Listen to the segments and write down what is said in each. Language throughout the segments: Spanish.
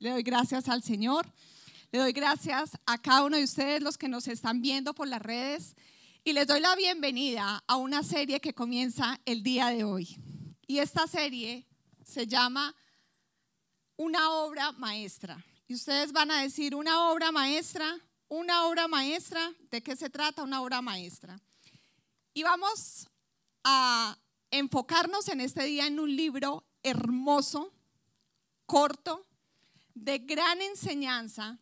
Le doy gracias al Señor. Le doy gracias a cada uno de ustedes, los que nos están viendo por las redes. Y les doy la bienvenida a una serie que comienza el día de hoy. Y esta serie se llama Una obra maestra. Y ustedes van a decir, una obra maestra, una obra maestra, ¿de qué se trata una obra maestra? Y vamos a enfocarnos en este día en un libro hermoso, corto, de gran enseñanza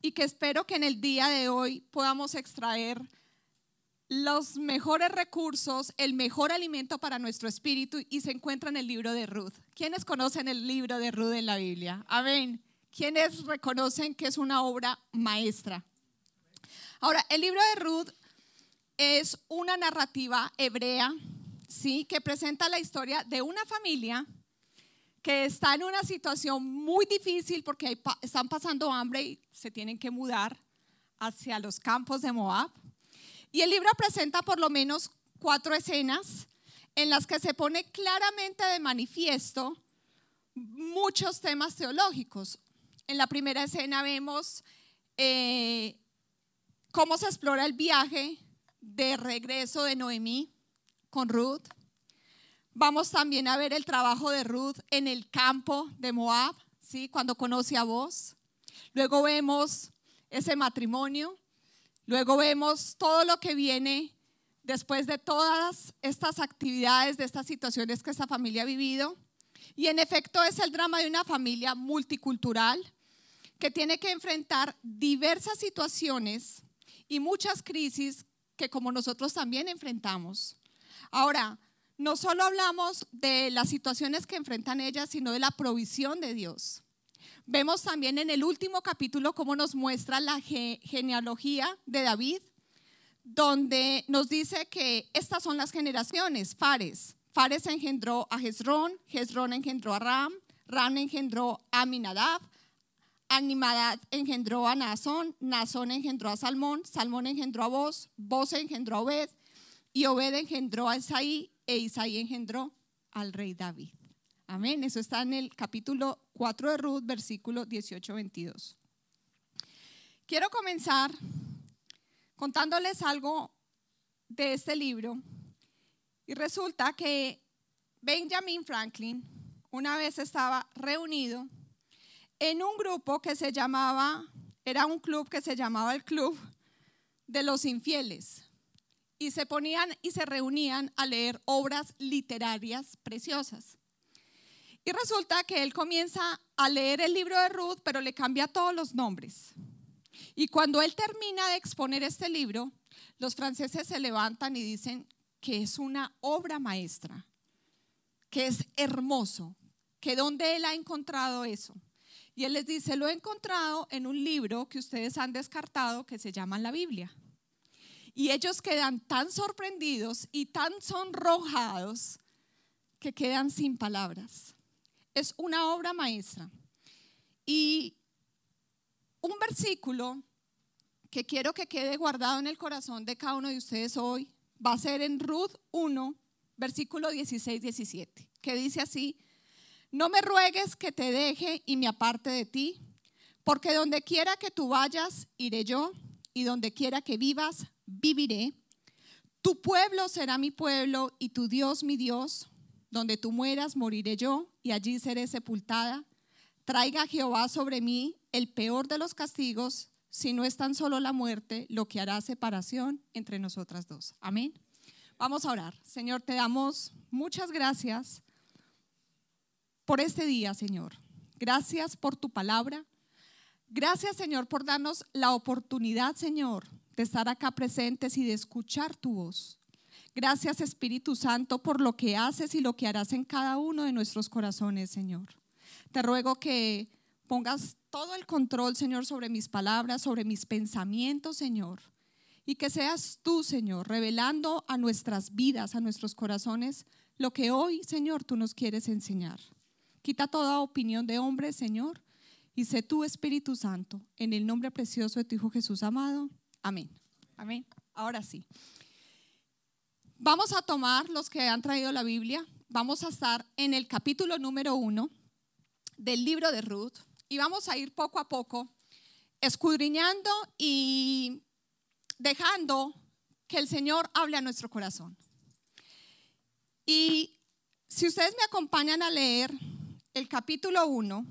y que espero que en el día de hoy podamos extraer los mejores recursos, el mejor alimento para nuestro espíritu y se encuentra en el libro de Ruth. ¿Quiénes conocen el libro de Ruth en la Biblia? Amén. ¿Quiénes reconocen que es una obra maestra? Ahora, el libro de Ruth es una narrativa hebrea, ¿sí? Que presenta la historia de una familia que está en una situación muy difícil porque están pasando hambre y se tienen que mudar hacia los campos de Moab. Y el libro presenta por lo menos cuatro escenas en las que se pone claramente de manifiesto muchos temas teológicos. En la primera escena vemos eh, cómo se explora el viaje de regreso de Noemí con Ruth. Vamos también a ver el trabajo de Ruth en el campo de Moab, ¿sí? cuando conoce a vos. Luego vemos ese matrimonio. Luego vemos todo lo que viene después de todas estas actividades, de estas situaciones que esta familia ha vivido. Y en efecto es el drama de una familia multicultural que tiene que enfrentar diversas situaciones y muchas crisis que como nosotros también enfrentamos. Ahora, no solo hablamos de las situaciones que enfrentan ellas, sino de la provisión de Dios. Vemos también en el último capítulo cómo nos muestra la genealogía de David, donde nos dice que estas son las generaciones, Fares. Fares engendró a Jezrón, Jezrón engendró a Ram, Ram engendró a Aminadab, Animadad engendró a Nazón, Nazón engendró a Salmón, Salmón engendró a Boz, Boz engendró a Obed, y Obed engendró a Isaí, e Isaí engendró al rey David. Amén. Eso está en el capítulo 4 de Ruth, versículo 18-22. Quiero comenzar contándoles algo de este libro. Y resulta que Benjamin Franklin una vez estaba reunido en un grupo que se llamaba, era un club que se llamaba el Club de los Infieles y se ponían y se reunían a leer obras literarias preciosas. Y resulta que él comienza a leer el libro de Ruth, pero le cambia todos los nombres. Y cuando él termina de exponer este libro, los franceses se levantan y dicen que es una obra maestra, que es hermoso, que dónde él ha encontrado eso. Y él les dice, lo he encontrado en un libro que ustedes han descartado que se llama la Biblia. Y ellos quedan tan sorprendidos y tan sonrojados que quedan sin palabras. Es una obra maestra. Y un versículo que quiero que quede guardado en el corazón de cada uno de ustedes hoy va a ser en Ruth 1, versículo 16-17, que dice así, no me ruegues que te deje y me aparte de ti, porque donde quiera que tú vayas, iré yo, y donde quiera que vivas, viviré. Tu pueblo será mi pueblo y tu Dios mi Dios. Donde tú mueras, moriré yo y allí seré sepultada. Traiga Jehová sobre mí el peor de los castigos, si no es tan solo la muerte, lo que hará separación entre nosotras dos. Amén. Vamos a orar. Señor, te damos muchas gracias por este día, Señor. Gracias por tu palabra. Gracias, Señor, por darnos la oportunidad, Señor, de estar acá presentes y de escuchar tu voz. Gracias Espíritu Santo por lo que haces y lo que harás en cada uno de nuestros corazones, Señor. Te ruego que pongas todo el control, Señor, sobre mis palabras, sobre mis pensamientos, Señor. Y que seas tú, Señor, revelando a nuestras vidas, a nuestros corazones, lo que hoy, Señor, tú nos quieres enseñar. Quita toda opinión de hombre, Señor, y sé tú, Espíritu Santo, en el nombre precioso de tu Hijo Jesús amado. Amén. Amén. Ahora sí. Vamos a tomar los que han traído la Biblia. Vamos a estar en el capítulo número uno del libro de Ruth. y vamos a ir poco a poco escudriñando y dejando que el Señor hable a nuestro corazón. Y si ustedes me acompañan a leer el capítulo 1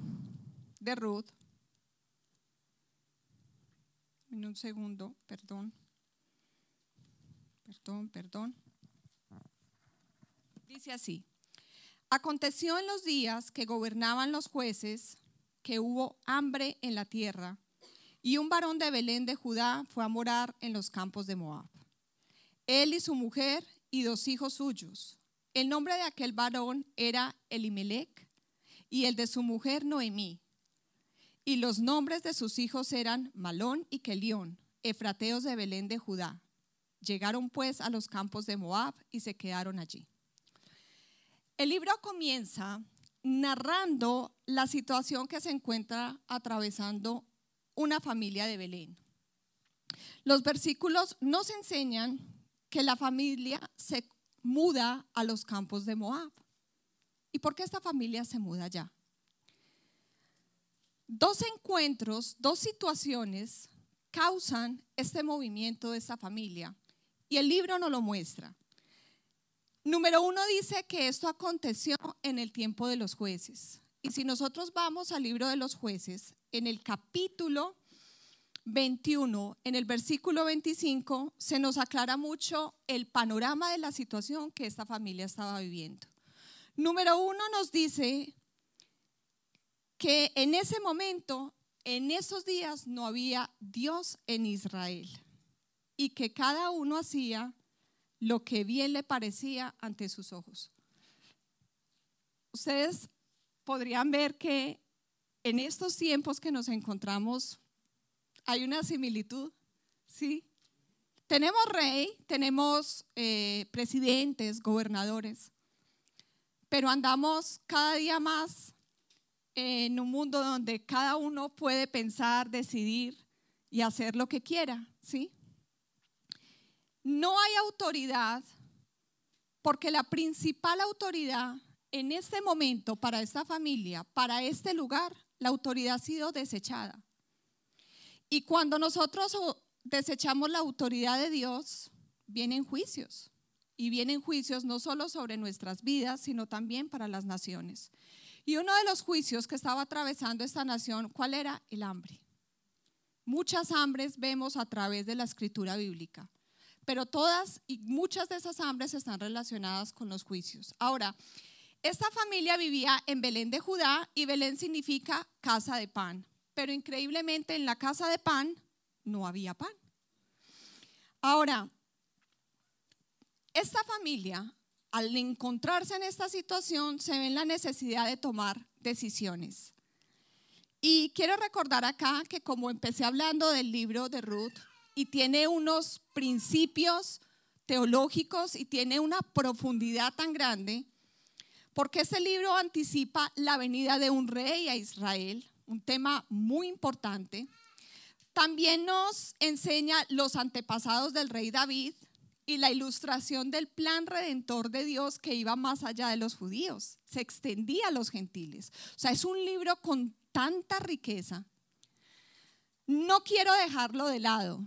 de Ruth, en un segundo, perdón, perdón, perdón. Dice así, aconteció en los días que gobernaban los jueces que hubo hambre en la tierra y un varón de Belén de Judá fue a morar en los campos de Moab. Él y su mujer y dos hijos suyos. El nombre de aquel varón era Elimelech y el de su mujer Noemí. Y los nombres de sus hijos eran Malón y Kelión, efrateos de Belén de Judá. Llegaron pues a los campos de Moab y se quedaron allí. El libro comienza narrando la situación que se encuentra atravesando una familia de Belén. Los versículos nos enseñan que la familia se muda a los campos de Moab. ¿Y por qué esta familia se muda allá? Dos encuentros, dos situaciones causan este movimiento de esta familia y el libro nos lo muestra. Número uno dice que esto aconteció en el tiempo de los jueces. Y si nosotros vamos al libro de los jueces, en el capítulo 21, en el versículo 25, se nos aclara mucho el panorama de la situación que esta familia estaba viviendo. Número uno nos dice que en ese momento, en esos días, no había Dios en Israel y que cada uno hacía lo que bien le parecía ante sus ojos. Ustedes podrían ver que en estos tiempos que nos encontramos hay una similitud, ¿sí? Tenemos rey, tenemos eh, presidentes, gobernadores, pero andamos cada día más en un mundo donde cada uno puede pensar, decidir y hacer lo que quiera, ¿sí? No hay autoridad porque la principal autoridad en este momento para esta familia, para este lugar, la autoridad ha sido desechada. Y cuando nosotros desechamos la autoridad de Dios, vienen juicios. Y vienen juicios no solo sobre nuestras vidas, sino también para las naciones. Y uno de los juicios que estaba atravesando esta nación, ¿cuál era? El hambre. Muchas hambres vemos a través de la escritura bíblica, pero todas y muchas de esas hambres están relacionadas con los juicios. Ahora, esta familia vivía en Belén de Judá y Belén significa casa de pan, pero increíblemente en la casa de pan no había pan. Ahora, esta familia al encontrarse en esta situación, se ven la necesidad de tomar decisiones. Y quiero recordar acá que como empecé hablando del libro de Ruth y tiene unos principios teológicos y tiene una profundidad tan grande, porque este libro anticipa la venida de un rey a Israel, un tema muy importante. También nos enseña los antepasados del rey David, y la ilustración del plan redentor de Dios que iba más allá de los judíos, se extendía a los gentiles. O sea, es un libro con tanta riqueza. No quiero dejarlo de lado.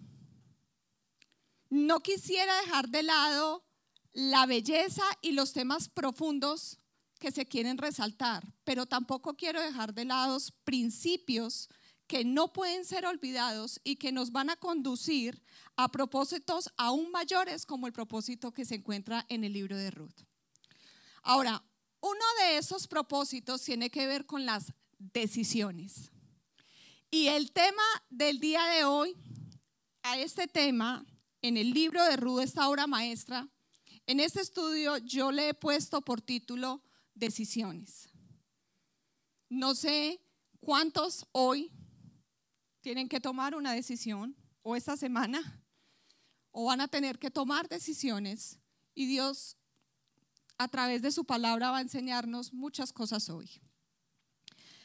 No quisiera dejar de lado la belleza y los temas profundos que se quieren resaltar, pero tampoco quiero dejar de lado principios que no pueden ser olvidados y que nos van a conducir a propósitos aún mayores como el propósito que se encuentra en el libro de Ruth. Ahora, uno de esos propósitos tiene que ver con las decisiones. Y el tema del día de hoy, a este tema, en el libro de Ruth, esta obra maestra, en este estudio yo le he puesto por título Decisiones. No sé cuántos hoy tienen que tomar una decisión o esta semana o van a tener que tomar decisiones y Dios a través de su palabra va a enseñarnos muchas cosas hoy.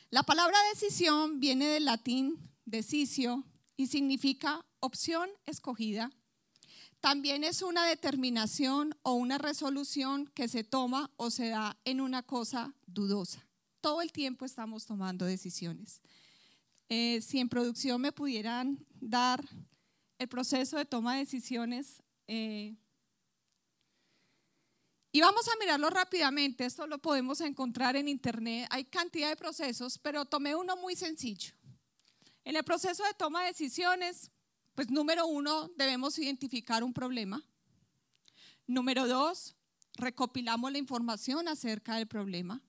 La palabra decisión viene del latín decisio y significa opción escogida. También es una determinación o una resolución que se toma o se da en una cosa dudosa. Todo el tiempo estamos tomando decisiones. eh, si en producción me pudieran dar el proceso de toma de decisiones. Eh, y vamos a mirarlo rápidamente, esto lo podemos encontrar en internet, hay cantidad de procesos, pero tomé uno muy sencillo. En el proceso de toma de decisiones, pues número uno, debemos identificar un problema. Número dos, recopilamos la información acerca del problema.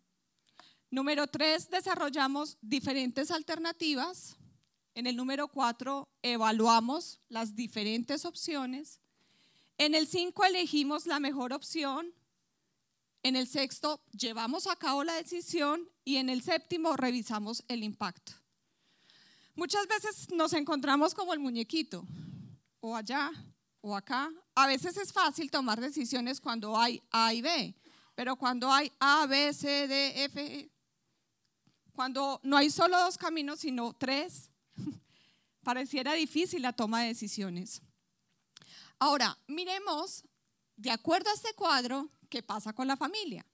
Número tres, desarrollamos diferentes alternativas. En el número cuatro, evaluamos las diferentes opciones. En el cinco, elegimos la mejor opción. En el sexto, llevamos a cabo la decisión. Y en el séptimo, revisamos el impacto. Muchas veces nos encontramos como el muñequito, o allá, o acá. A veces es fácil tomar decisiones cuando hay A y B, pero cuando hay A, B, C, D, F, cuando no hay solo dos caminos, sino tres, pareciera difícil la toma de decisiones. Ahora, miremos, de acuerdo a este cuadro, qué pasa con la familia.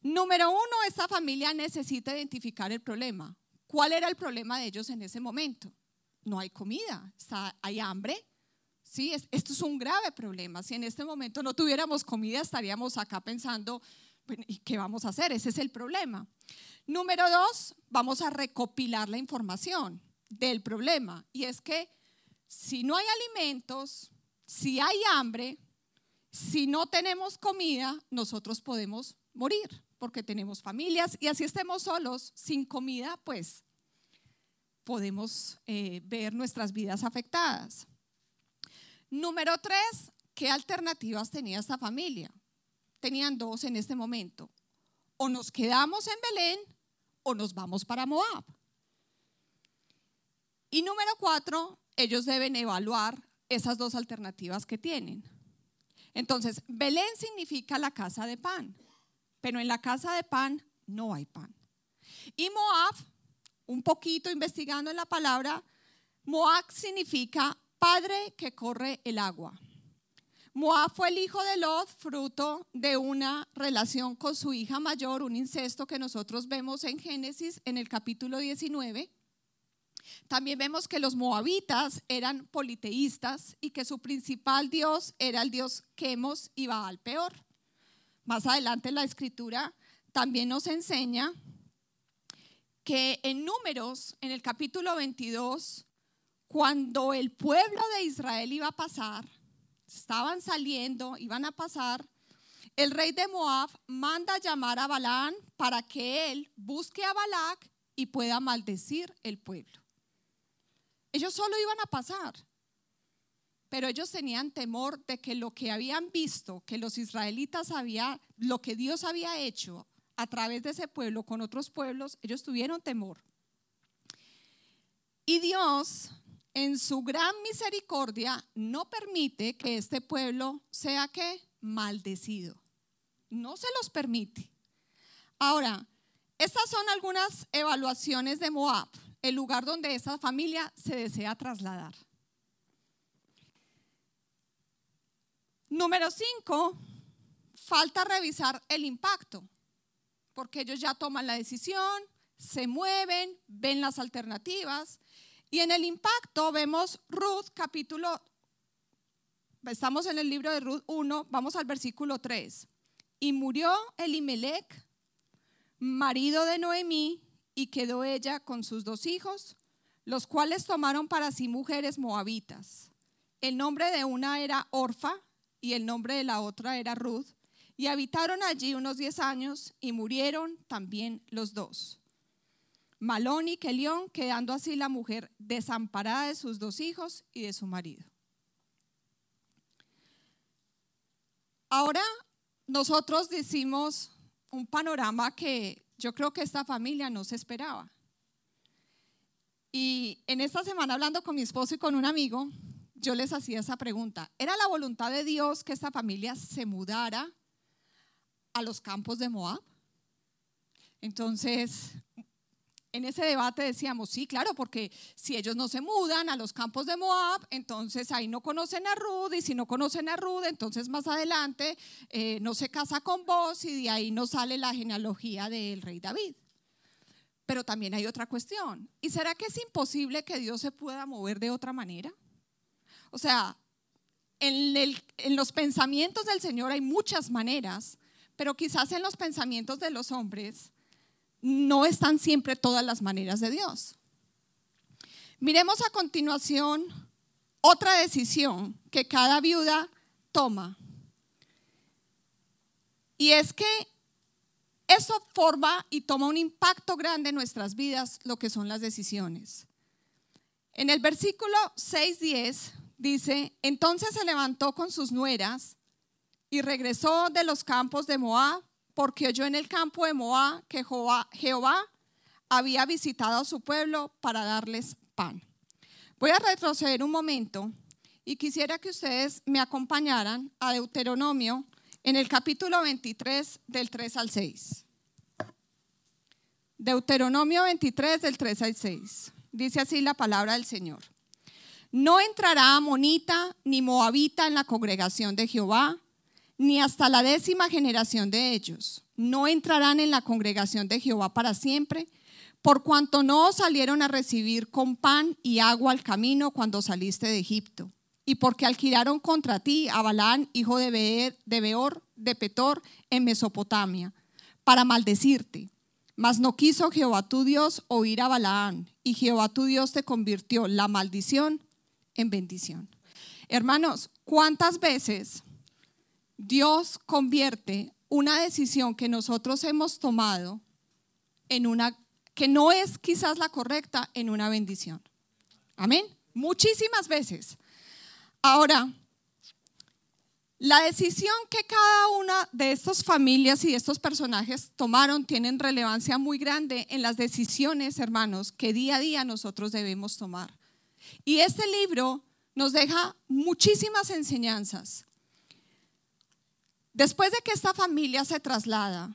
Número uno, esta familia necesita identificar el problema. ¿Cuál era el problema de ellos en ese momento? No hay comida, hay hambre. Sí, esto es un grave problema. Si en este momento no tuviéramos comida, estaríamos acá pensando, ¿y qué vamos a hacer? Ese es el problema. Número dos, vamos a recopilar la información del problema. Y es que si no hay alimentos, si hay hambre, si no tenemos comida, nosotros podemos morir porque tenemos familias y así estemos solos, sin comida, pues podemos eh, ver nuestras vidas afectadas. Número tres, ¿qué alternativas tenía esta familia? Tenían dos en este momento o nos quedamos en Belén o nos vamos para Moab. Y número cuatro, ellos deben evaluar esas dos alternativas que tienen. Entonces, Belén significa la casa de pan, pero en la casa de pan no hay pan. Y Moab, un poquito investigando en la palabra, Moab significa padre que corre el agua. Moab fue el hijo de Lot, fruto de una relación con su hija mayor, un incesto que nosotros vemos en Génesis en el capítulo 19. También vemos que los moabitas eran politeístas y que su principal dios era el dios Quemos y Baal peor. Más adelante la escritura también nos enseña que en números, en el capítulo 22, cuando el pueblo de Israel iba a pasar, estaban saliendo, iban a pasar, el rey de Moab manda llamar a Balán para que él busque a Balac y pueda maldecir el pueblo. Ellos solo iban a pasar, pero ellos tenían temor de que lo que habían visto, que los israelitas había, lo que Dios había hecho a través de ese pueblo con otros pueblos, ellos tuvieron temor. Y Dios en su gran misericordia no permite que este pueblo sea que maldecido. No se los permite. Ahora, estas son algunas evaluaciones de Moab, el lugar donde esa familia se desea trasladar. Número 5, falta revisar el impacto, porque ellos ya toman la decisión, se mueven, ven las alternativas y en el impacto vemos Ruth capítulo, estamos en el libro de Ruth 1, vamos al versículo 3. Y murió Elimelech, marido de Noemí, y quedó ella con sus dos hijos, los cuales tomaron para sí mujeres moabitas. El nombre de una era Orfa y el nombre de la otra era Ruth, y habitaron allí unos diez años y murieron también los dos. Malón y Kelión, quedando así la mujer desamparada de sus dos hijos y de su marido. Ahora nosotros decimos un panorama que yo creo que esta familia no se esperaba. Y en esta semana hablando con mi esposo y con un amigo, yo les hacía esa pregunta. ¿Era la voluntad de Dios que esta familia se mudara a los campos de Moab? Entonces, en ese debate decíamos, sí, claro, porque si ellos no se mudan a los campos de Moab, entonces ahí no conocen a Ruth, y si no conocen a Ruth, entonces más adelante eh, no se casa con vos y de ahí no sale la genealogía del rey David. Pero también hay otra cuestión. ¿Y será que es imposible que Dios se pueda mover de otra manera? O sea, en, en, los pensamientos del Señor hay muchas maneras, pero quizás en los pensamientos de los hombres no están siempre todas las maneras de Dios. Miremos a continuación otra decisión que cada viuda toma. Y es que eso forma y toma un impacto grande en nuestras vidas, lo que son las decisiones. En el versículo 6-10 dice, entonces se levantó con sus nueras y regresó de los campos de Moab, porque oyó en el campo de Moab que Jehová, había visitado a su pueblo para darles pan. Voy a retroceder un momento y quisiera que ustedes me acompañaran a Deuteronomio en el capítulo 23 del 3 al 6. Deuteronomio 23 del 3 al 6. Dice así la palabra del Señor. No entrará amonita ni moabita en la congregación de Jehová, ni hasta la décima generación de ellos. No entrarán en la congregación de Jehová para siempre, por cuanto no salieron a recibir con pan y agua al camino cuando saliste de Egipto y porque alquilaron contra ti a Balán, hijo de, Beor, de Petor, en Mesopotamia, para maldecirte. Mas no quiso Jehová tu Dios oír a Balaán, y Jehová tu Dios te convirtió la maldición en bendición. Hermanos, ¿cuántas veces Dios convierte una decisión que nosotros hemos tomado en una que no es quizás la correcta en una bendición? Amén. Muchísimas veces. Ahora, la decisión que cada una de estas familias y de estos personajes tomaron tienen relevancia muy grande en las decisiones, hermanos, que día a día nosotros debemos tomar. Y este libro nos deja muchísimas enseñanzas. Después de que esta familia se traslada,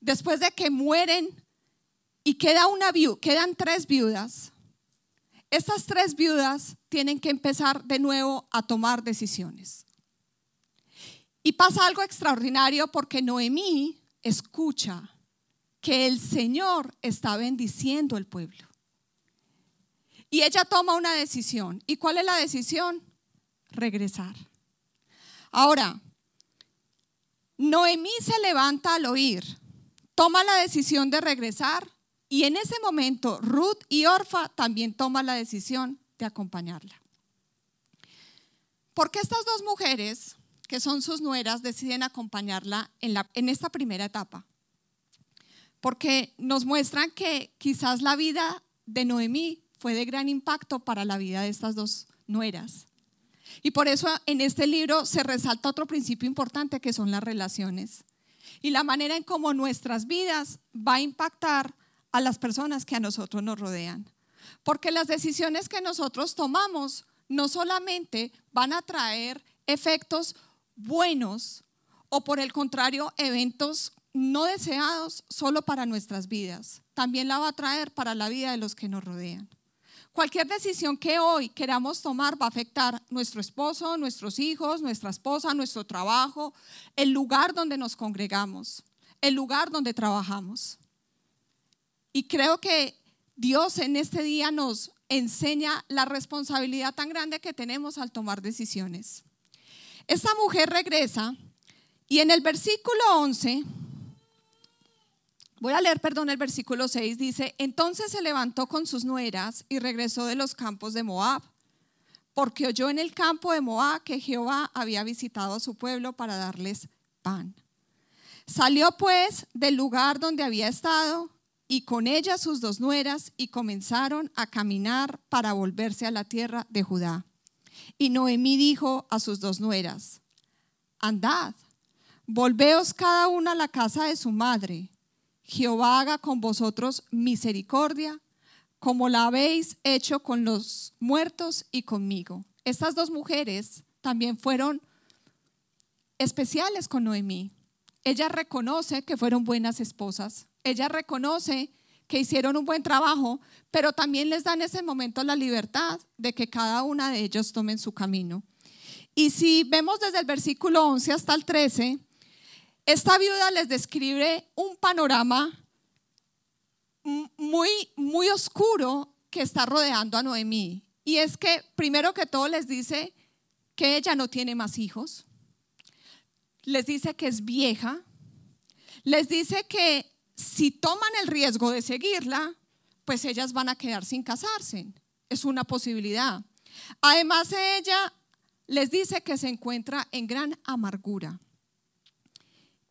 después de que mueren y queda una quedan tres viudas, estas tres viudas tienen que empezar de nuevo a tomar decisiones. Y pasa algo extraordinario porque Noemí escucha que el Señor está bendiciendo el pueblo. Y ella toma una decisión. ¿Y cuál es la decisión? Regresar. Ahora, Noemí se levanta al oír, toma la decisión de regresar y en ese momento Ruth y Orfa también toman la decisión de acompañarla. ¿Por qué estas dos mujeres, que son sus nueras, deciden acompañarla en, en esta primera etapa? Porque nos muestran que quizás la vida de Noemí fue de gran impacto para la vida de estas dos nueras. Y por eso en este libro se resalta otro principio importante que son las relaciones y la manera en cómo nuestras vidas va a impactar a las personas que a nosotros nos rodean. Porque las decisiones que nosotros tomamos no solamente van a traer efectos buenos o por el contrario eventos no deseados solo para nuestras vidas, también la va a traer para la vida de los que nos rodean. Cualquier decisión que hoy queramos tomar va a afectar nuestro esposo, nuestros hijos, nuestra esposa, nuestro trabajo, el lugar donde nos congregamos, el lugar donde trabajamos. Y creo que Dios en este día nos enseña la responsabilidad tan grande que tenemos al tomar decisiones. Esta mujer regresa y en el versículo 11, voy a leer, perdón, el versículo 6, dice, entonces se levantó con sus nueras y regresó de los campos de Moab, porque oyó en el campo de Moab que Jehová había visitado a su pueblo para darles pan. Salió pues del lugar donde había estado y con ella sus dos nueras y comenzaron a caminar para volverse a la tierra de Judá. Y Noemí dijo a sus dos nueras, andad, volveos cada una a la casa de su madre. Jehová haga con vosotros misericordia, como la habéis hecho con los muertos y conmigo. Estas dos mujeres también fueron especiales con Noemí. Ella reconoce que fueron buenas esposas, ella reconoce que hicieron un buen trabajo, pero también les da en ese momento la libertad de que cada una de ellos tomen su camino. Y si vemos desde el versículo 11 hasta el 13, esta viuda les describe un panorama muy, muy oscuro que está rodeando a Noemí. Y es que primero que todo les dice que ella no tiene más hijos, les dice que es vieja, les dice que si toman el riesgo de seguirla, pues ellas van a quedar sin casarse. Es una posibilidad. Además, ella les dice que se encuentra en gran amargura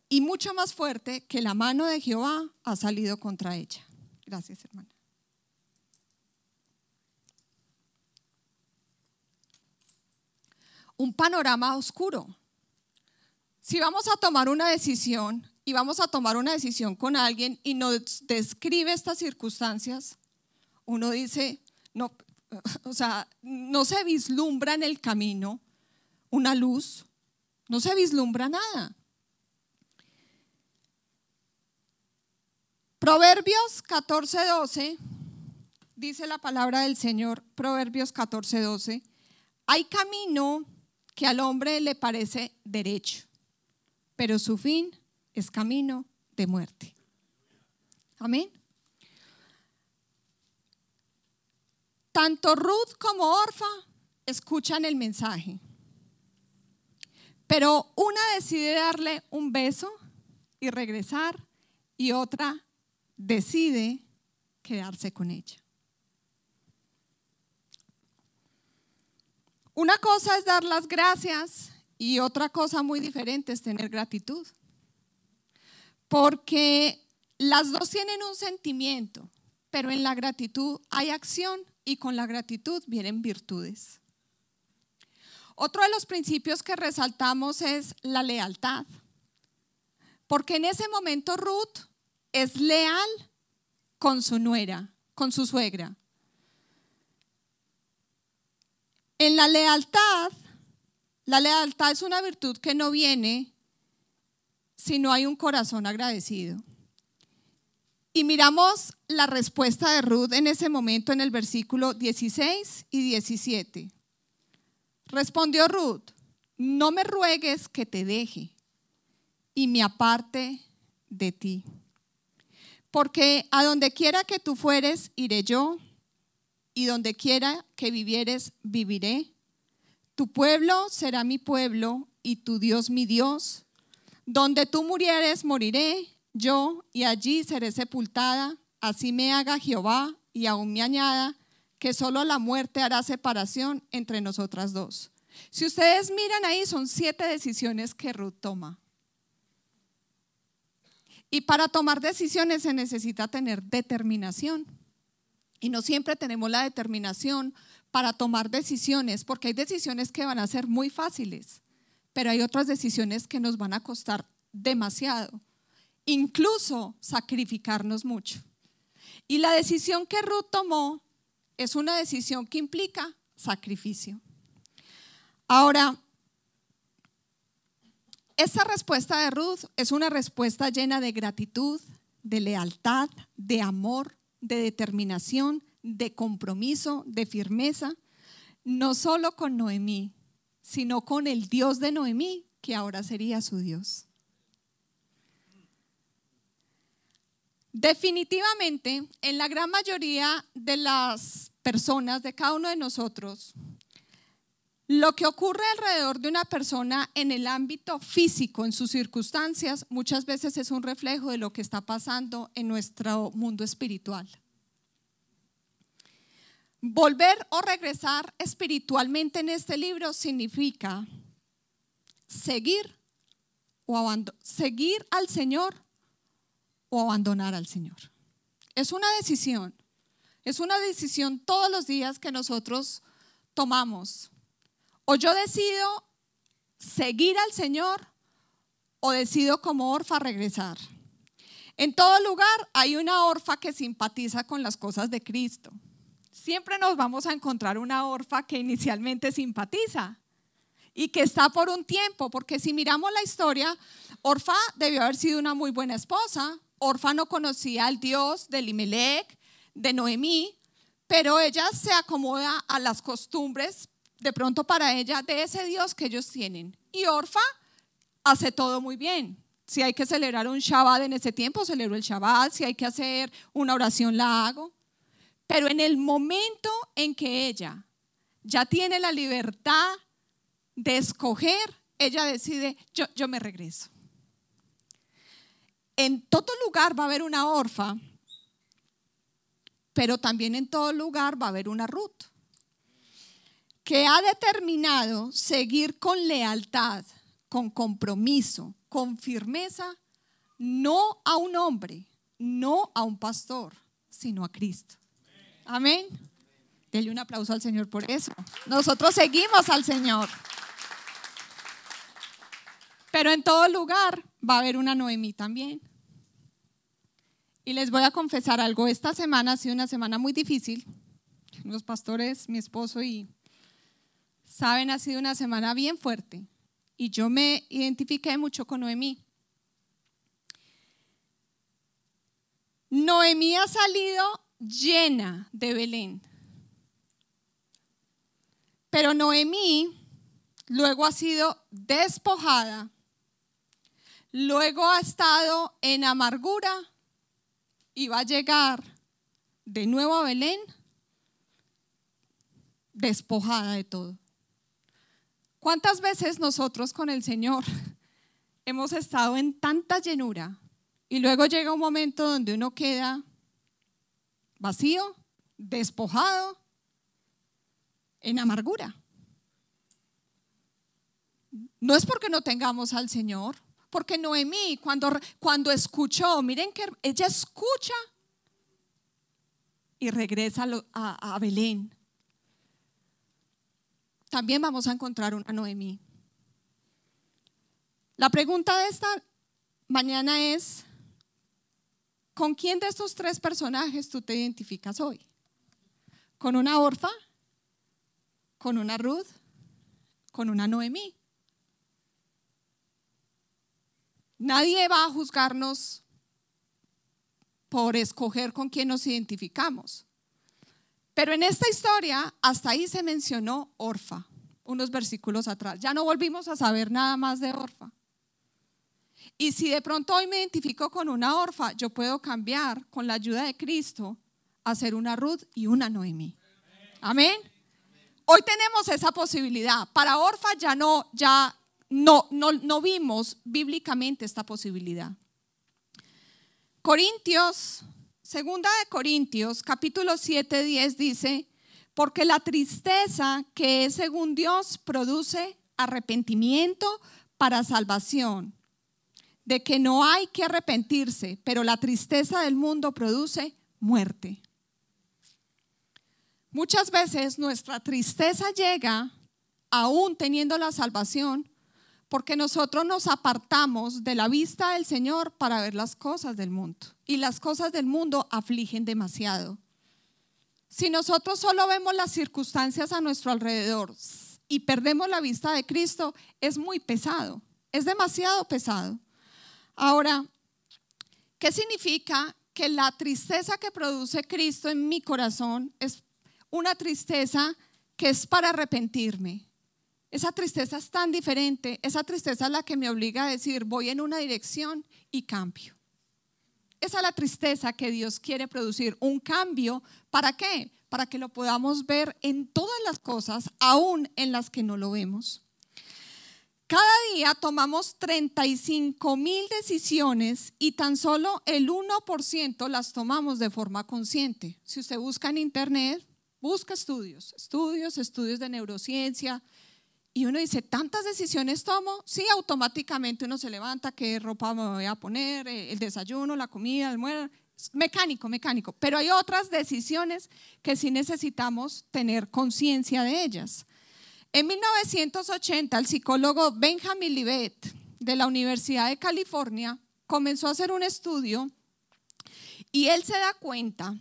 y mucho más fuerte que la mano de Jehová ha salido contra ella. Gracias, hermana. Un panorama oscuro. Si vamos a tomar una decisión y vamos a tomar una decisión con alguien y nos describe estas circunstancias, uno dice, no, o sea, no se vislumbra en el camino una luz, no se vislumbra nada. Proverbios 14:12 dice la palabra del Señor, Proverbios 14:12, hay camino que al hombre le parece derecho, pero su fin es camino de muerte. Amén. Tanto Ruth como Orfa escuchan el mensaje, pero una decide darle un beso y regresar y otra decide quedarse con ella. Una cosa es dar las gracias y otra cosa muy diferente es tener gratitud. Porque las dos tienen un sentimiento, pero en la gratitud hay acción y con la gratitud vienen virtudes. Otro de los principios que resaltamos es la lealtad. Porque en ese momento Ruth es leal con su nuera, con su suegra. En la lealtad, la lealtad es una virtud que no viene si no hay un corazón agradecido. Y miramos la respuesta de Ruth en ese momento en el versículo 16 y 17. Respondió Ruth, no me ruegues que te deje y me aparte de ti. Porque a donde quiera que tú fueres, iré yo, y donde quiera que vivieres, viviré. Tu pueblo será mi pueblo, y tu Dios mi Dios. Donde tú murieres, moriré, yo, y allí seré sepultada, así me haga Jehová y aún me añada que solo la muerte hará separación entre nosotras dos. Si ustedes miran ahí, son siete decisiones que Ruth toma. Y para tomar decisiones se necesita tener determinación. Y no siempre tenemos la determinación para tomar decisiones, porque hay decisiones que van a ser muy fáciles, pero hay otras decisiones que nos van a costar demasiado incluso sacrificarnos mucho. Y la decisión que Ruth tomó es una decisión que implica sacrificio. Ahora, esta respuesta de Ruth es una respuesta llena de gratitud, de lealtad, de amor, de determinación, de compromiso, de firmeza, no solo con Noemí, sino con el Dios de Noemí, que ahora sería su Dios. Definitivamente, en la gran mayoría de las personas, de cada uno de nosotros, lo que ocurre alrededor de una persona en el ámbito físico, en sus circunstancias, muchas veces es un reflejo de lo que está pasando en nuestro mundo espiritual. Volver o regresar espiritualmente en este libro significa seguir o seguir al Señor o abandonar al Señor. Es una decisión. Es una decisión todos los días que nosotros tomamos. O yo decido seguir al Señor o decido como orfa regresar. En todo lugar hay una orfa que simpatiza con las cosas de Cristo. Siempre nos vamos a encontrar una orfa que inicialmente simpatiza y que está por un tiempo, porque si miramos la historia, Orfa debió haber sido una muy buena esposa, Orfa no conocía al Dios de Limelec, de Noemí, pero ella se acomoda a las costumbres de pronto para ella de ese Dios que ellos tienen. Y Orfa hace todo muy bien. Si hay que celebrar un Shabbat en ese tiempo, celebro el Shabbat. Si hay que hacer una oración, la hago. Pero en el momento en que ella ya tiene la libertad de escoger, ella decide, yo, yo me regreso. En todo lugar va a haber una orfa, pero también en todo lugar va a haber una Ruth, que ha determinado seguir con lealtad, con compromiso, con firmeza, no a un hombre, no a un pastor, sino a Cristo. Amén. Dele un aplauso al Señor por eso. Nosotros seguimos al Señor. Pero en todo lugar va a haber una Noemí también. Y les voy a confesar algo. Esta semana ha sido una semana muy difícil. Los pastores, mi esposo y saben, ha sido una semana bien fuerte. Y yo me identifiqué mucho con Noemí. Noemí ha salido llena de Belén. Pero Noemí luego ha sido despojada, luego ha estado en amargura y va a llegar de nuevo a Belén despojada de todo. ¿Cuántas veces nosotros con el Señor hemos estado en tanta llenura y luego llega un momento donde uno queda vacío, despojado, en amargura? No es porque no tengamos al Señor, porque Noemí, cuando, cuando escuchó, miren que ella escucha y regresa a, a Belén. También vamos a encontrar una Noemí. La pregunta de esta mañana es, ¿con quién de estos tres personajes tú te identificas hoy? ¿Con una orfa? ¿Con una Ruth? ¿Con una Noemí? Nadie va a juzgarnos por escoger con quién nos identificamos. Pero en esta historia, hasta ahí se mencionó Orfa, unos versículos atrás. Ya no volvimos a saber nada más de Orfa. Y si de pronto hoy me identifico con una Orfa, yo puedo cambiar con la ayuda de Cristo a ser una Ruth y una Noemí. Amén. Hoy tenemos esa posibilidad. Para Orfa ya no, ya no, no, vimos bíblicamente esta posibilidad. Corintios, segunda de Corintios, capítulo 7, 10 dice, porque la tristeza que es según Dios produce arrepentimiento para salvación, de que no hay que arrepentirse, pero la tristeza del mundo produce muerte. Muchas veces nuestra tristeza llega, aún teniendo la salvación, porque nosotros nos apartamos de la vista del Señor para ver las cosas del mundo. Y las cosas del mundo afligen demasiado. Si nosotros solo vemos las circunstancias a nuestro alrededor y perdemos la vista de Cristo, es muy pesado, es demasiado pesado. Ahora, ¿qué significa que la tristeza que produce Cristo en mi corazón es una tristeza que es para arrepentirme? Esa tristeza es tan diferente, esa tristeza es la que me obliga a decir, voy en una dirección y cambio. Esa es la tristeza que Dios quiere producir, un cambio, ¿para qué? Para que lo podamos ver en todas las cosas, aún en las que no lo vemos. Cada día tomamos 35 mil decisiones y tan solo el 1% las tomamos de forma consciente. Si usted busca en internet, busca estudios, estudios, estudios de neurociencia, y uno dice, ¿tantas decisiones tomo? Sí, automáticamente uno se levanta, qué ropa voy a poner, eh, el desayuno, la comida, el muerto, mecánico, mecánico. Pero hay otras decisiones que sí necesitamos tener conciencia de ellas. En 1980, el psicólogo Benjamin Libet de la Universidad de California comenzó a hacer un estudio y él se da cuenta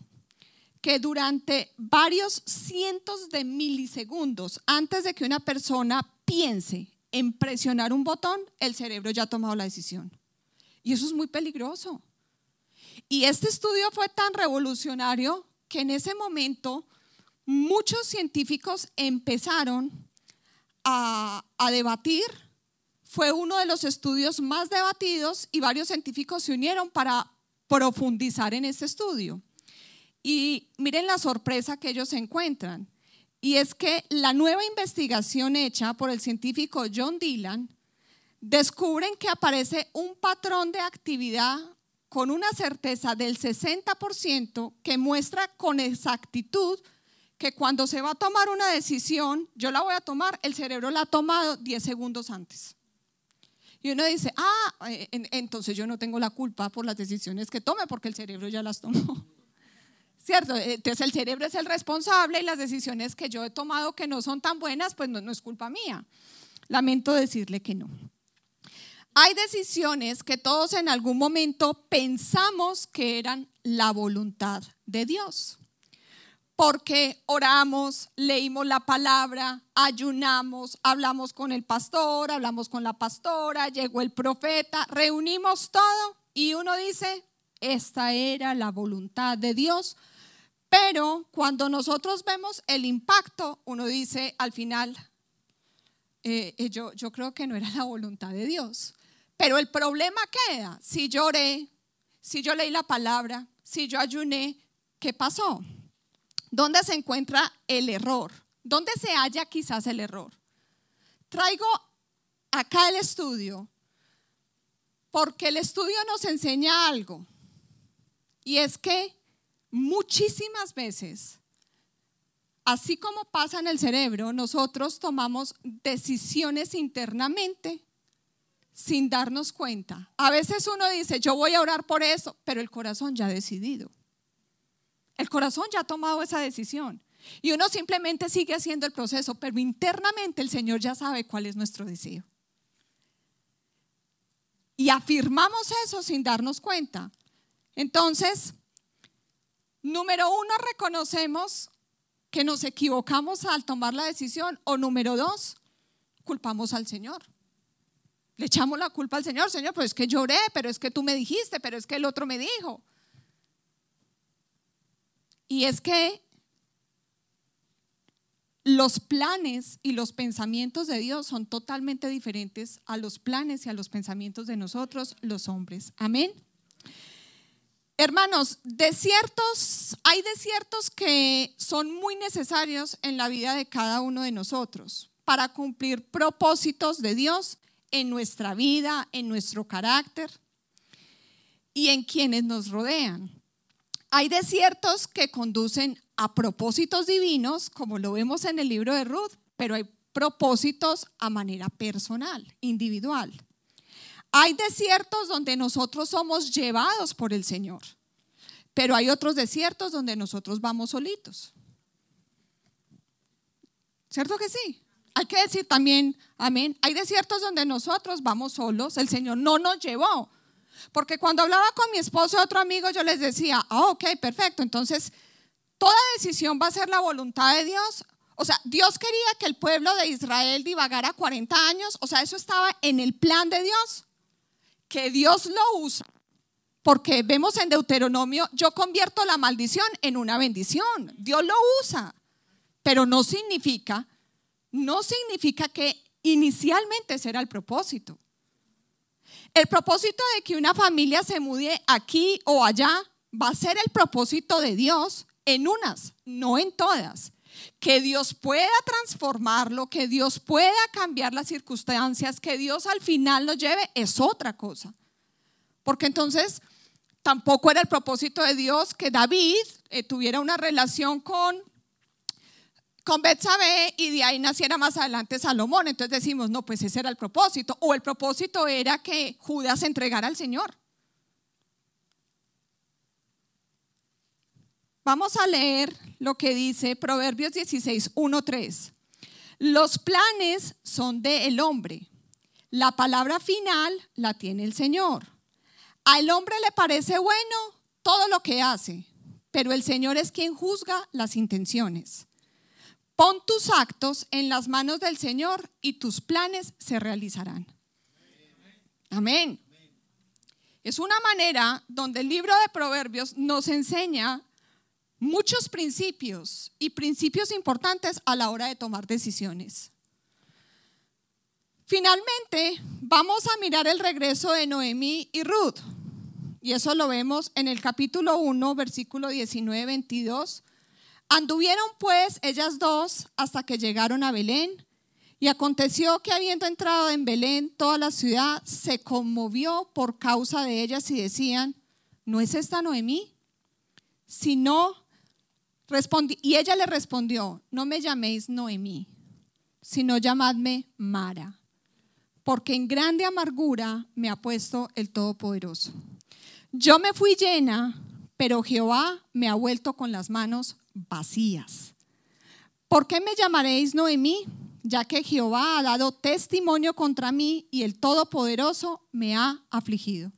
que durante varios cientos de milisegundos antes de que una persona piense en presionar un botón, el cerebro ya ha tomado la decisión. Y eso es muy peligroso. Y este estudio fue tan revolucionario que en ese momento muchos científicos empezaron a, a debatir fue uno de los estudios más debatidos y varios científicos se unieron para profundizar en este estudio. Y miren la sorpresa que ellos encuentran. Y es que la nueva investigación hecha por el científico John Dillon descubren que aparece un patrón de actividad con una certeza del 60% que muestra con exactitud que cuando se va a tomar una decisión, yo la voy a tomar, el cerebro la ha tomado 10 segundos antes. Y uno dice, ah, eh, entonces yo no tengo la culpa por las decisiones que tome porque el cerebro ya las tomó. ¿Cierto? Entonces el cerebro es el responsable y las decisiones que yo he tomado que no son tan buenas, pues no, no es culpa mía. Lamento decirle que no. Hay decisiones que todos en algún momento pensamos que eran la voluntad de Dios. Porque oramos, leímos la palabra, ayunamos, hablamos con el pastor, hablamos con la pastora, llegó el profeta, reunimos todo y uno dice, esta era la voluntad de Dios pero cuando nosotros vemos el impacto, uno dice al final, eh, eh, yo, yo creo que no era la voluntad de Dios. Pero el problema queda, si lloré, si yo leí la palabra, si yo ayuné, ¿qué pasó? ¿Dónde se encuentra el error? ¿Dónde se halla quizás el error? Traigo acá el estudio porque el estudio nos enseña algo. Y es que muchísimas veces, así como pasa en el cerebro, nosotros tomamos decisiones internamente sin darnos cuenta. A veces uno dice, yo voy a orar por eso, pero el corazón ya ha decidido. El corazón ya ha tomado esa decisión. Y uno simplemente sigue haciendo el proceso, pero internamente el Señor ya sabe cuál es nuestro deseo. Y afirmamos eso sin darnos cuenta. Entonces, Número uno, reconocemos que nos equivocamos al tomar la decisión. O número dos, culpamos al Señor. Le echamos la culpa al Señor. Señor, pues es que lloré, pero es que tú me dijiste, pero es que el otro me dijo. Y es que los planes y los pensamientos de Dios son totalmente diferentes a los planes y a los pensamientos de nosotros, los hombres. Amén. Hermanos, desiertos, hay desiertos que son muy necesarios en la vida de cada uno de nosotros para cumplir propósitos de Dios en nuestra vida, en nuestro carácter y en quienes nos rodean. Hay desiertos que conducen a propósitos divinos, como lo vemos en el libro de Ruth, pero hay propósitos a manera personal, individual. Hay desiertos donde nosotros somos llevados por el Señor, pero hay otros desiertos donde nosotros vamos solitos. ¿Cierto que sí? Hay que decir también, amén. Hay desiertos donde nosotros vamos solos, el Señor no nos llevó. Porque cuando hablaba con mi esposo y otro amigo, yo les decía, ah, ok, perfecto. Entonces, toda decisión va a ser la voluntad de Dios. O sea, Dios quería que el pueblo de Israel divagara 40 años. O sea, eso estaba en el plan de Dios que Dios lo usa, porque vemos en Deuteronomio, yo convierto la maldición en una bendición. Dios lo usa, pero no significa, no significa que inicialmente será el propósito. El propósito de que una familia se mude aquí o allá va a ser el propósito de Dios en unas, no en todas. Que Dios pueda transformarlo, que Dios pueda cambiar las circunstancias, que Dios al final lo lleve, es otra cosa. Porque entonces tampoco era el propósito de Dios que David eh, tuviera una relación con con Betsabé y de ahí naciera más adelante Salomón. Entonces decimos, no, pues ese era el propósito. O el propósito era que Judas entregara al Señor. Vamos a leer lo que dice Proverbios 16, 1, 3. Los planes son del hombre. La palabra final la tiene el Señor. Al hombre le parece bueno todo lo que hace, pero el Señor es quien juzga las intenciones. Pon tus actos en las manos del Señor y tus planes se realizarán. Amén. Es una manera donde el libro de Proverbios nos enseña muchos principios y principios importantes a la hora de tomar decisiones. Finalmente, vamos a mirar el regreso de Noemí y Ruth. Y eso lo vemos en el capítulo 1, versículo 19, 22. Anduvieron pues ellas dos hasta que llegaron a Belén. Y aconteció que habiendo entrado en Belén, toda la ciudad se conmovió por causa de ellas y decían, ¿no es esta Noemí? Si y ella le respondió, no me llaméis Noemí, sino llamadme Mara, porque en grande amargura me ha puesto el Todopoderoso. Yo me fui llena, pero Jehová me ha vuelto con las manos vacías. ¿Por qué me llamaréis Noemí? Ya que Jehová ha dado testimonio contra mí y el Todopoderoso me ha afligido.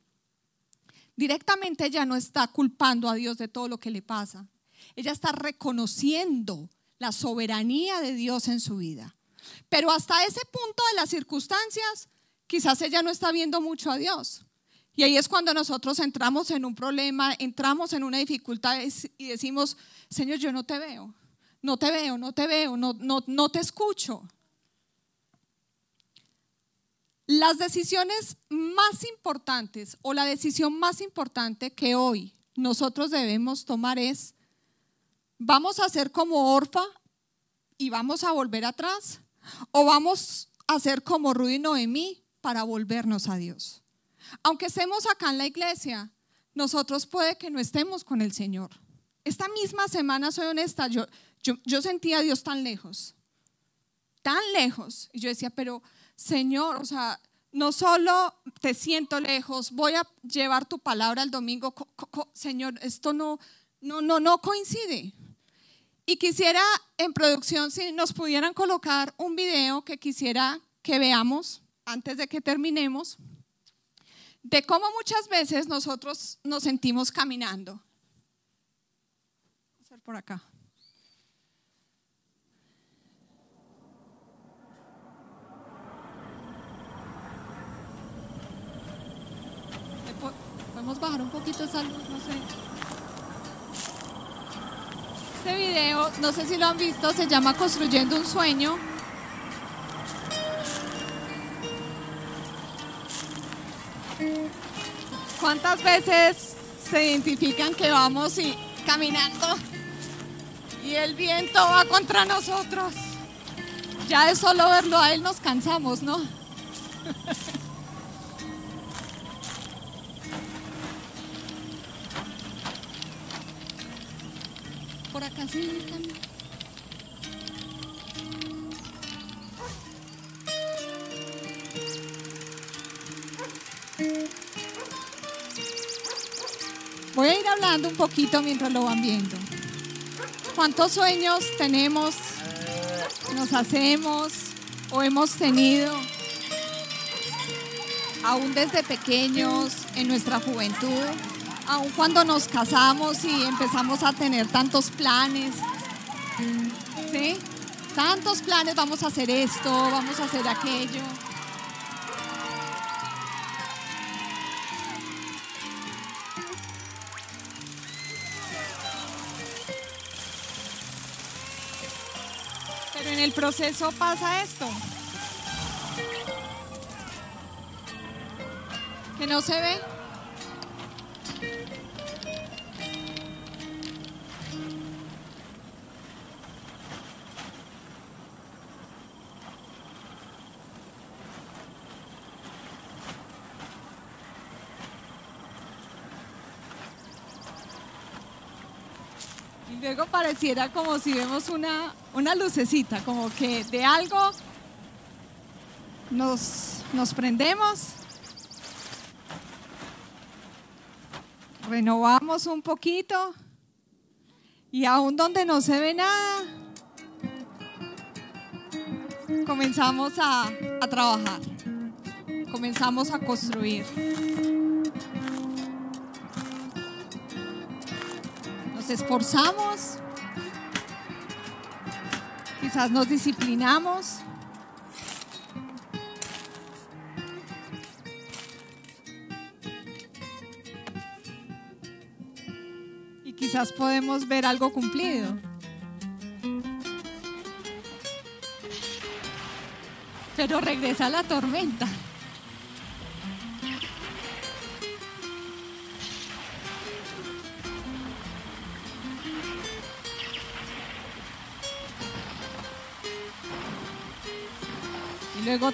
Directamente ella no está culpando a Dios de todo lo que le pasa. Ella está reconociendo la soberanía de Dios en su vida. Pero hasta ese punto de las circunstancias, quizás ella no está viendo mucho a Dios. Y ahí es cuando nosotros entramos en un problema, entramos en una dificultad y decimos, Señor, yo no te veo, no te veo, no te veo, no, no, no te escucho. Las decisiones más importantes o la decisión más importante que hoy nosotros debemos tomar es, ¿vamos a ser como Orfa y vamos a volver atrás? ¿O vamos a ser como Rudy y Noemí para volvernos a Dios? Aunque estemos acá en la iglesia, nosotros puede que no estemos con el Señor. Esta misma semana, soy honesta, yo, yo, sentía a Dios tan lejos, tan lejos. Y yo decía, pero Señor, o sea, no solo te siento lejos, voy a llevar tu palabra el domingo. Señor, esto no, no, no, no coincide. Y quisiera en producción si nos pudieran colocar un video que quisiera que veamos antes de que terminemos de cómo muchas veces nosotros nos sentimos caminando. Vamos a ver por acá. Podemos bajar un poquito esa luz, no sé. Este video, no sé si lo han visto, se llama Construyendo un sueño. ¿Cuántas veces se identifican que vamos y caminando y el viento va contra nosotros? Ya de solo verlo a él nos cansamos, ¿no? Acá sí. Voy a ir hablando un poquito mientras lo van viendo. ¿Cuántos sueños tenemos, nos hacemos o hemos tenido aún desde pequeños en nuestra juventud? Aún cuando nos casamos y empezamos a tener tantos planes, ¿sí? Tantos planes, vamos a hacer esto, vamos a hacer aquello. en el proceso pasa esto. Que no se ve. Pareciera como si vemos una, una lucecita, como que de algo nos, nos prendemos, renovamos un poquito y aún donde no se ve nada, comenzamos a, a trabajar, comenzamos a construir. esforzamos, quizás nos disciplinamos. Y quizás podemos ver algo cumplido. pero regresa la tormenta.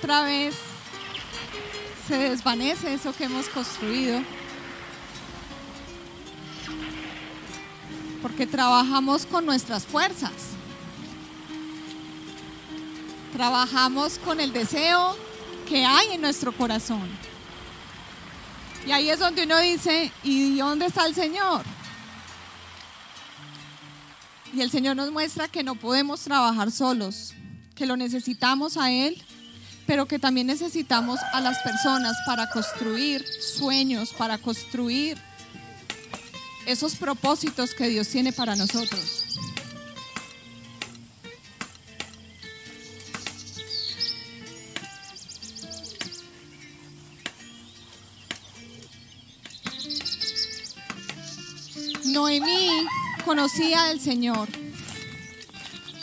Otra vez se desvanece eso que hemos construido. Porque trabajamos con nuestras fuerzas. Trabajamos con el deseo que hay en nuestro corazón. Y ahí es donde uno dice, ¿y dónde está el Señor? Y el Señor nos muestra que no podemos trabajar solos, que lo necesitamos a Él pero que también necesitamos a las personas para construir sueños, para construir esos propósitos que Dios tiene para nosotros. Noemí conocía al Señor,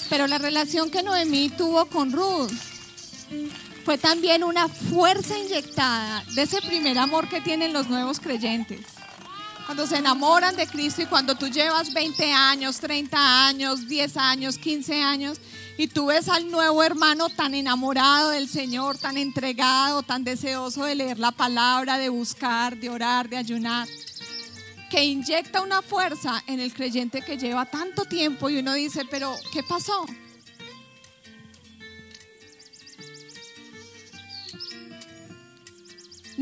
pero la relación que Noemí tuvo con Ruth fue también una fuerza inyectada de ese primer amor que tienen los nuevos creyentes. Cuando se enamoran de Cristo y cuando tú llevas 20 años, 30 años, 10 años, 15 años y tú ves al nuevo hermano tan enamorado del Señor, tan entregado, tan deseoso de leer la palabra, de buscar, de orar, de ayunar, que inyecta una fuerza en el creyente que lleva tanto tiempo y uno dice, pero ¿qué pasó?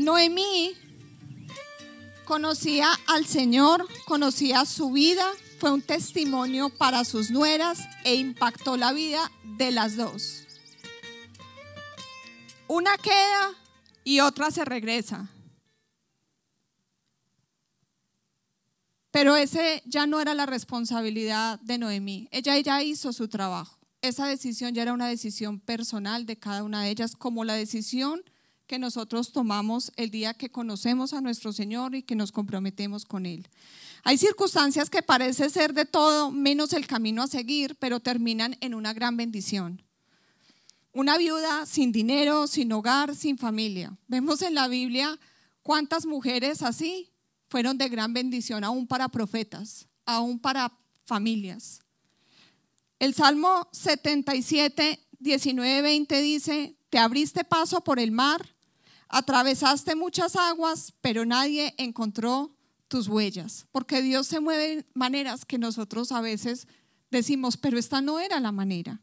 Noemí conocía al Señor, conocía su vida, fue un testimonio para sus nueras e impactó la vida de las dos. Una queda y otra se regresa. Pero ese ya no era la responsabilidad de Noemí. Ella ya hizo su trabajo. Esa decisión ya era una decisión personal de cada una de ellas, como la decisión que nosotros tomamos el día que conocemos a nuestro Señor y que nos comprometemos con Él. Hay circunstancias que parece ser de todo menos el camino a seguir, pero terminan en una gran bendición. Una viuda sin dinero, sin hogar, sin familia. Vemos en la Biblia cuántas mujeres así fueron de gran bendición, aún para profetas, aún para familias. El Salmo 77, 19, 20 dice, te abriste paso por el mar Atravesaste muchas aguas, pero nadie encontró tus huellas, porque Dios se mueve de maneras que nosotros a veces decimos, pero esta no era la manera.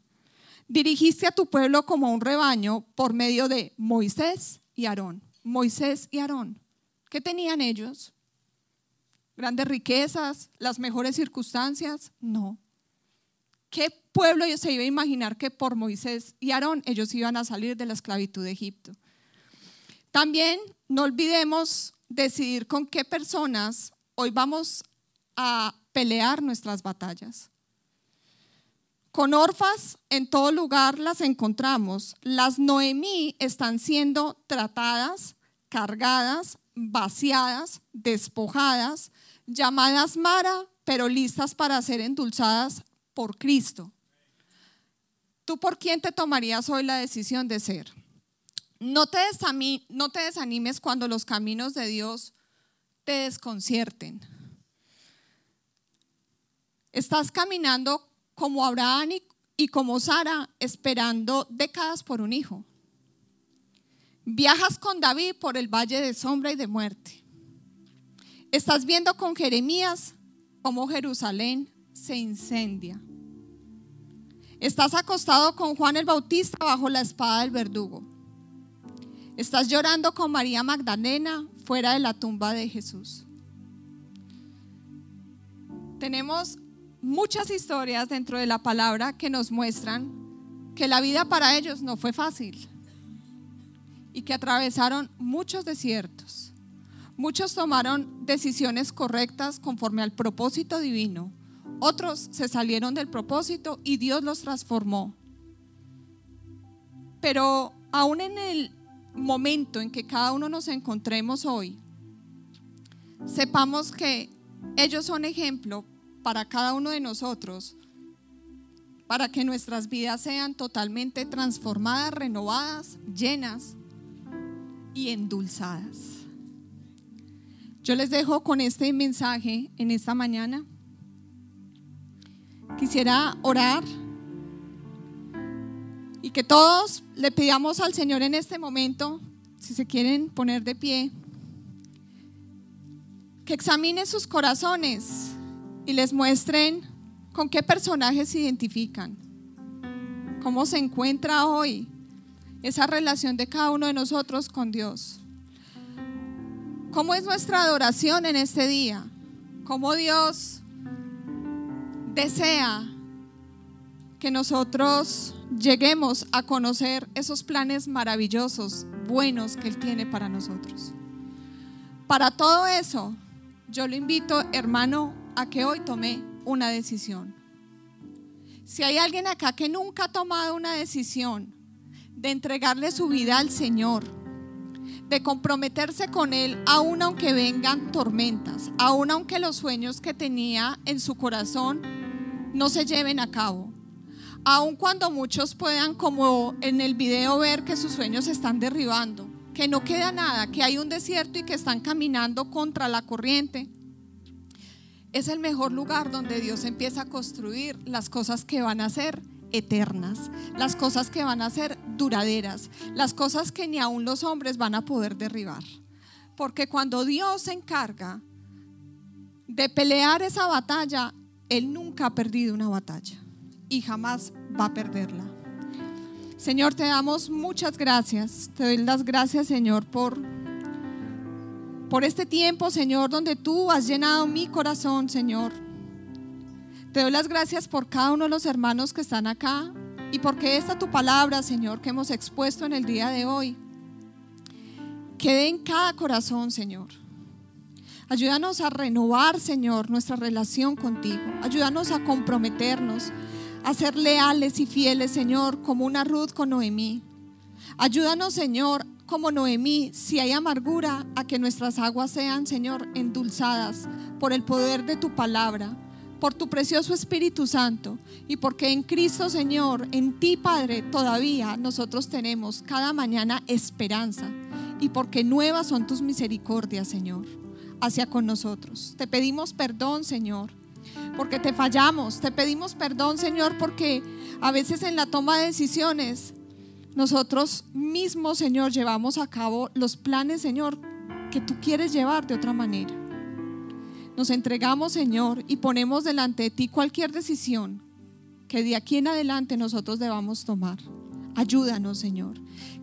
Dirigiste a tu pueblo como un rebaño por medio de Moisés y Aarón. Moisés y Aarón. ¿Qué tenían ellos? ¿Grandes riquezas? ¿Las mejores circunstancias? No. ¿Qué pueblo se iba a imaginar que por Moisés y Aarón ellos iban a salir de la esclavitud de Egipto? También no olvidemos decidir con qué personas hoy vamos a pelear nuestras batallas. Con orfas en todo lugar las encontramos. Las Noemí están siendo tratadas, cargadas, vaciadas, despojadas, llamadas Mara, pero listas para ser endulzadas por Cristo. ¿Tú por quién te tomarías hoy la decisión de ser? No te, desanimes cuando los caminos de Dios te desconcierten. Estás caminando como Abraham y como Sara esperando décadas por un hijo. Viajas con David por el valle de sombra y de muerte. Estás viendo con Jeremías cómo Jerusalén se incendia. Estás acostado con Juan el Bautista bajo la espada del verdugo. Estás llorando con María Magdalena fuera de la tumba de Jesús. Tenemos muchas historias dentro de la palabra que nos muestran que la vida para ellos no fue fácil y que atravesaron muchos desiertos. Muchos tomaron decisiones correctas conforme al propósito divino. Otros se salieron del propósito y Dios los transformó. Pero aún en el momento en que cada uno nos encontremos hoy, sepamos que ellos son ejemplo para cada uno de nosotros para que nuestras vidas sean totalmente transformadas, renovadas, llenas y endulzadas. Yo les dejo con este mensaje en esta mañana. Quisiera orar y que todos le pidamos al Señor en este momento, si se quieren poner de pie, que examine sus corazones y les muestren con qué personajes se identifican, cómo se encuentra hoy esa relación de cada uno de nosotros con Dios. ¿Cómo es nuestra adoración en este día? ¿Cómo Dios desea que nosotros lleguemos a conocer esos planes maravillosos, buenos que Él tiene para nosotros? Para todo eso, yo le invito, hermano, a que hoy tome una decisión. Si hay alguien acá que nunca ha tomado una decisión de entregarle su vida al Señor, de comprometerse con Él, aun aunque vengan tormentas, aun aunque los sueños que tenía en su corazón no se lleven a cabo, aun cuando muchos puedan, como en el video, ver que sus sueños se están derribando, que no queda nada, que hay un desierto y que están caminando contra la corriente es el mejor lugar donde Dios empieza a construir las cosas que van a ser eternas, las cosas que van a ser duraderas, las cosas que ni aún los hombres van a poder derribar. Porque cuando Dios se encarga de pelear esa batalla, Él nunca ha perdido una batalla y jamás va a perderla. Señor, te damos muchas gracias. Te doy las gracias, Señor, por por este tiempo, Señor, donde tú has llenado mi corazón, Señor. Te doy las gracias por cada uno de los hermanos que están acá y porque esta tu palabra, Señor, que hemos expuesto en el día de hoy, quede en cada corazón, Señor. Ayúdanos a renovar, Señor, nuestra relación contigo. Ayúdanos a comprometernos, a ser leales y fieles, Señor, como una Ruth con Noemí. Ayúdanos, Señor, como Noemí, si hay amargura, a que nuestras aguas sean, Señor, endulzadas por el poder de tu palabra, por tu precioso Espíritu Santo y porque en Cristo, Señor, en ti, Padre, todavía nosotros tenemos cada mañana esperanza y porque nuevas son tus misericordias, Señor, hacia con nosotros. Te pedimos perdón, Señor, porque te fallamos. Te pedimos perdón, Señor, porque a veces en la toma de decisiones nosotros mismos, Señor, llevamos a cabo los planes, Señor, que tú quieres llevar de otra manera. Nos entregamos, Señor, y ponemos delante de ti cualquier decisión que de aquí en adelante nosotros debamos tomar. Ayúdanos, Señor,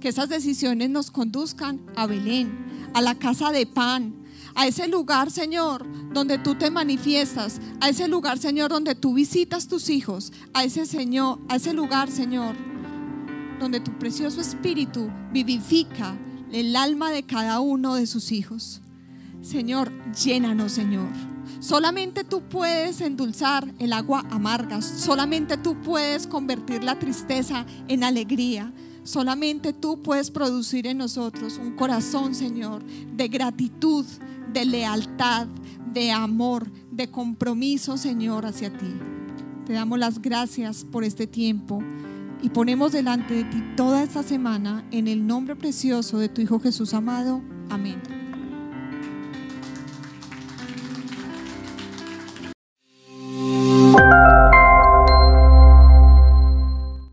que esas decisiones nos conduzcan a Belén, a la casa de pan, a ese lugar, Señor, donde tú te manifiestas, a ese lugar, Señor, donde tú visitas tus hijos, a ese Señor, a ese lugar, Señor, donde tu precioso espíritu vivifica el alma de cada uno de sus hijos. Señor, llénanos, Señor. Solamente tú puedes endulzar el agua amarga. Solamente tú puedes convertir la tristeza en alegría. Solamente tú puedes producir en nosotros un corazón, Señor, de gratitud, de lealtad, de amor, de compromiso, Señor, hacia ti. Te damos las gracias por este tiempo y ponemos delante de ti toda esta semana en el nombre precioso de tu Hijo Jesús amado. Amén.